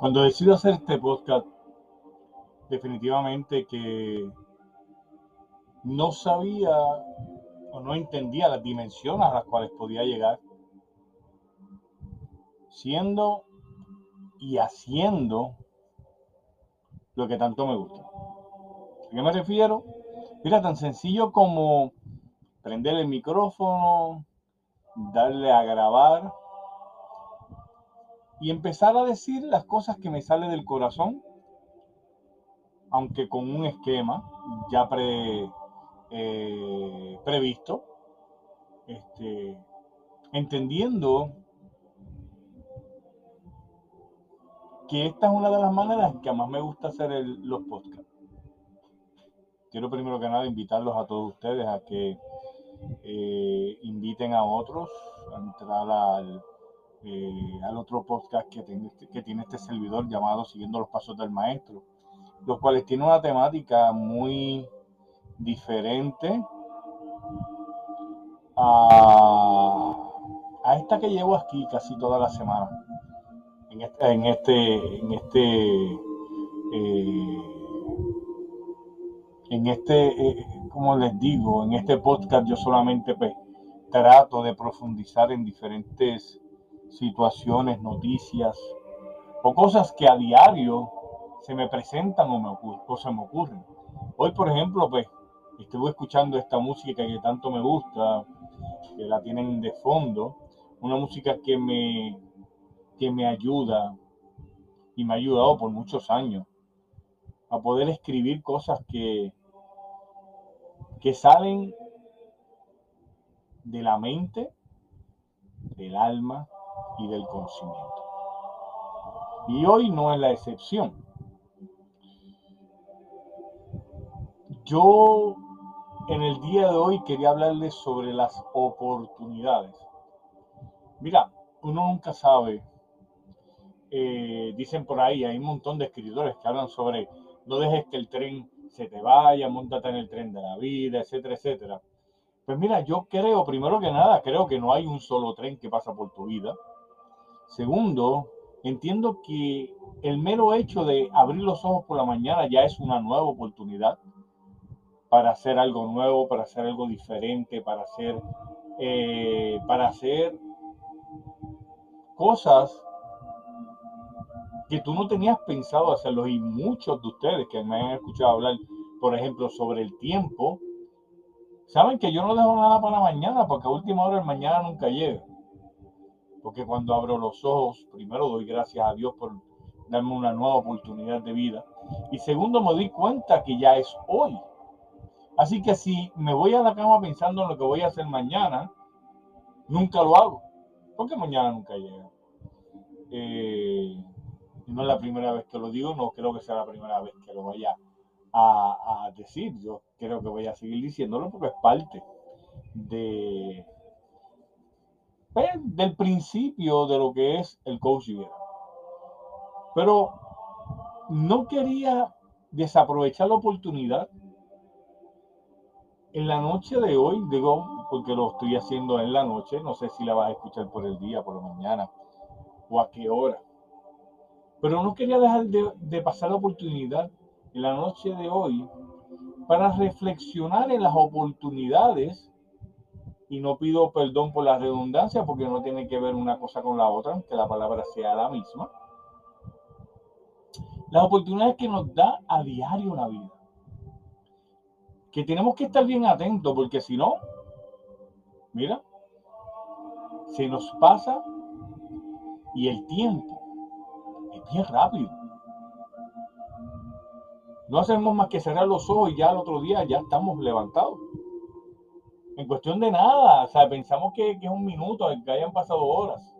Cuando decido hacer este podcast, definitivamente que no sabía o no entendía las dimensiones a las cuales podía llegar, siendo y haciendo lo que tanto me gusta. ¿A qué me refiero? Mira, tan sencillo como prender el micrófono, darle a grabar y empezar a decir las cosas que me salen del corazón, aunque con un esquema ya pre, eh, previsto, este, entendiendo que esta es una de las maneras que más me gusta hacer los podcasts. Quiero primero que nada invitarlos a todos ustedes a que eh, inviten a otros a entrar al, eh, al otro podcast que tiene, este, que tiene este servidor llamado Siguiendo los Pasos del Maestro, los cuales tiene una temática muy diferente a, esta que llevo aquí casi toda la semana. En este, en este, en este, eh, en este como les digo, en este podcast yo solamente pues, trato de profundizar en diferentes situaciones, noticias o cosas que a diario se me presentan o, me o se me ocurren. Hoy, por ejemplo, pues estuve escuchando esta música que tanto me gusta, que la tienen de fondo, una música que me, que me ayuda y me ha ayudado por muchos años a poder escribir cosas que, que salen de la mente, del alma y del conocimiento. Y hoy no es la excepción. Yo en el día de hoy quería hablarles sobre las oportunidades. Mira, uno nunca sabe. Eh, dicen por ahí, hay un montón de escritores que hablan sobre no dejes que el tren se te vaya, montate en el tren de la vida, etcétera, etcétera. Pues mira, yo creo, primero que nada, creo que no hay un solo tren que pasa por tu vida. Segundo, entiendo que el mero hecho de abrir los ojos por la mañana ya es una nueva oportunidad para hacer algo nuevo, para hacer algo diferente, para hacer, eh, para hacer cosas que tú no tenías pensado hacerlo y muchos de ustedes que me han escuchado hablar, por ejemplo, sobre el tiempo, saben que yo no dejo nada para mañana porque a última hora el mañana nunca llega. Porque cuando abro los ojos, primero doy gracias a Dios por darme una nueva oportunidad de vida. Y segundo, me doy cuenta que ya es hoy. Así que si me voy a la cama pensando en lo que voy a hacer mañana, nunca lo hago. Porque mañana nunca llega. Eh, no es la primera vez que lo digo, no creo que sea la primera vez que lo vaya a, a decir. Yo creo que voy a seguir diciéndolo porque es parte de, pues, del principio de lo que es el coaching. Pero no quería desaprovechar la oportunidad en la noche de hoy, digo, porque lo estoy haciendo en la noche, no sé si la vas a escuchar por el día, por la mañana o a qué hora. Pero no quería dejar de, pasar la oportunidad en la noche de hoy para reflexionar en las oportunidades y no pido perdón por la redundancia porque no tiene que ver una cosa con la otra, aunque la palabra sea la misma. Las oportunidades que nos da a diario la vida. Que tenemos que estar bien atentos porque si no, mira, se nos pasa y el tiempo bien rápido. No hacemos más que cerrar los ojos y ya al otro día ya estamos levantados. En cuestión de nada, o sea, pensamos que, que es un minuto, que hayan pasado horas.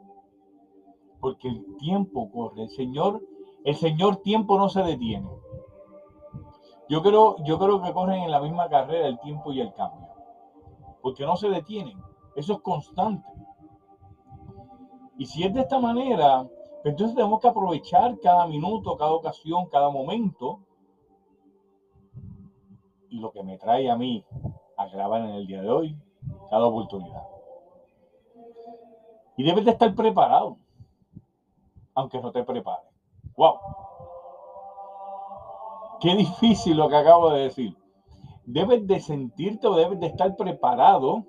Porque el tiempo corre. El Señor, el Señor tiempo no se detiene. Yo creo, yo creo que corren en la misma carrera el tiempo y el cambio. Porque no se detienen. Eso es constante. Y si es de esta manera, entonces tenemos que aprovechar cada minuto, cada ocasión, cada momento. Y lo que me trae a mí a grabar en el día de hoy, cada oportunidad. Y debes de estar preparado, aunque no te prepares. ¡Wow! Qué difícil lo que acabo de decir. Debes de sentirte o debes de estar preparado,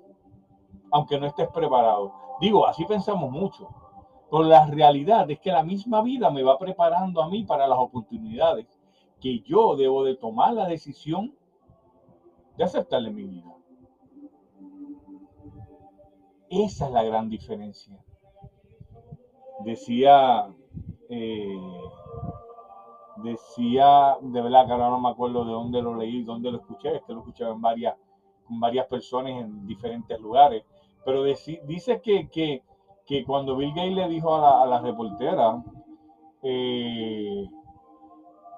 aunque no estés preparado. Digo, así pensamos mucho. Pero la realidad es que la misma vida me va preparando a mí para las oportunidades que yo debo de tomar la decisión de aceptarle mi vida. Esa es la gran diferencia. Decía, eh, decía, de verdad que ahora no me acuerdo de dónde lo leí, dónde lo escuché, es que lo escuché en varias, varias personas en diferentes lugares, pero dice que, que que cuando Bill Gates le dijo a la, reportera, eh,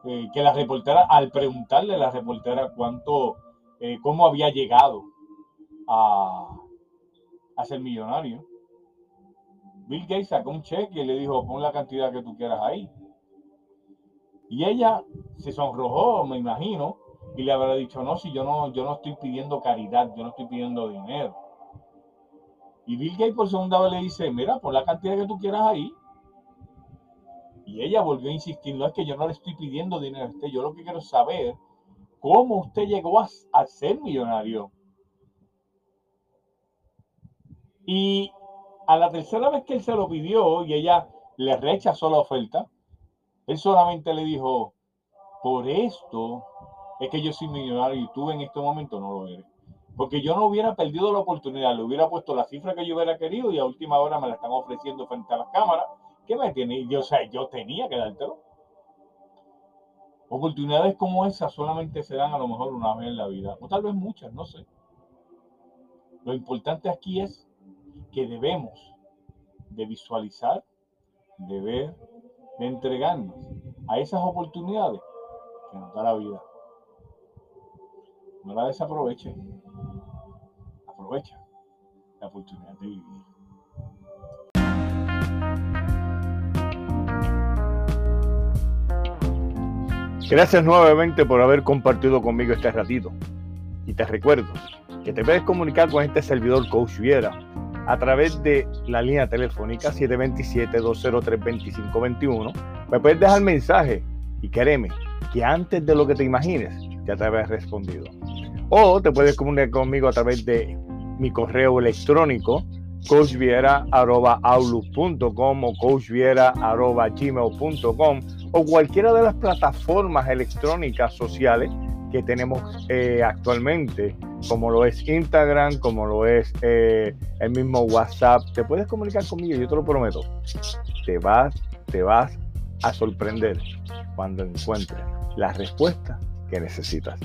eh, que la reportera, al preguntarle a la reportera cuánto, eh, cómo había llegado a, a ser millonario, Bill Gates sacó un cheque y le dijo, pon la cantidad que tú quieras ahí. Y ella se sonrojó, me imagino, y le habrá dicho, no, si yo no, yo no estoy pidiendo caridad, yo no estoy pidiendo dinero. Y Bill Gates por segunda vez le dice, mira, pon la cantidad que tú quieras ahí. Y ella volvió a insistir, no es que yo no le estoy pidiendo dinero a usted, yo lo que quiero saber, cómo usted llegó a, ser millonario. Y a la tercera vez que él se lo pidió y ella le rechazó la oferta, él solamente le dijo, por esto es que yo soy millonario y tú en este momento no lo eres. Porque yo no hubiera perdido la oportunidad, le hubiera puesto la cifra que yo hubiera querido y a última hora me la están ofreciendo frente a las cámaras. ¿Qué me tiene? Yo, o sea, yo tenía que dártelo. Oportunidades como esas solamente se dan a lo mejor una vez en la vida, o tal vez muchas, no sé. Lo importante aquí es que debemos de visualizar, de ver, de entregarnos a esas oportunidades que nos da la vida. No la desaprovechen aprovecha la oportunidad de vivir. Gracias nuevamente por haber compartido conmigo este ratito. Y te recuerdo que te puedes comunicar con este servidor Coach Viera a través de la línea telefónica 727-203-2521. Me puedes dejar mensaje y créeme que antes de lo que te imagines ya te habré respondido. O te puedes comunicar conmigo a través de mi correo electrónico coachviera.outlook.com o coachviera.gmail.com o cualquiera de las plataformas electrónicas sociales que tenemos eh, actualmente, como lo es Instagram, como lo es eh, el mismo WhatsApp. Te puedes comunicar conmigo, yo te lo prometo. Te vas, te vas a sorprender cuando encuentres la respuesta necesitas.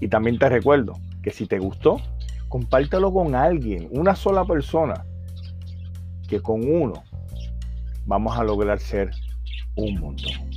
Y también te recuerdo que si te gustó, compártelo con alguien, una sola persona, que con uno vamos a lograr ser un montón.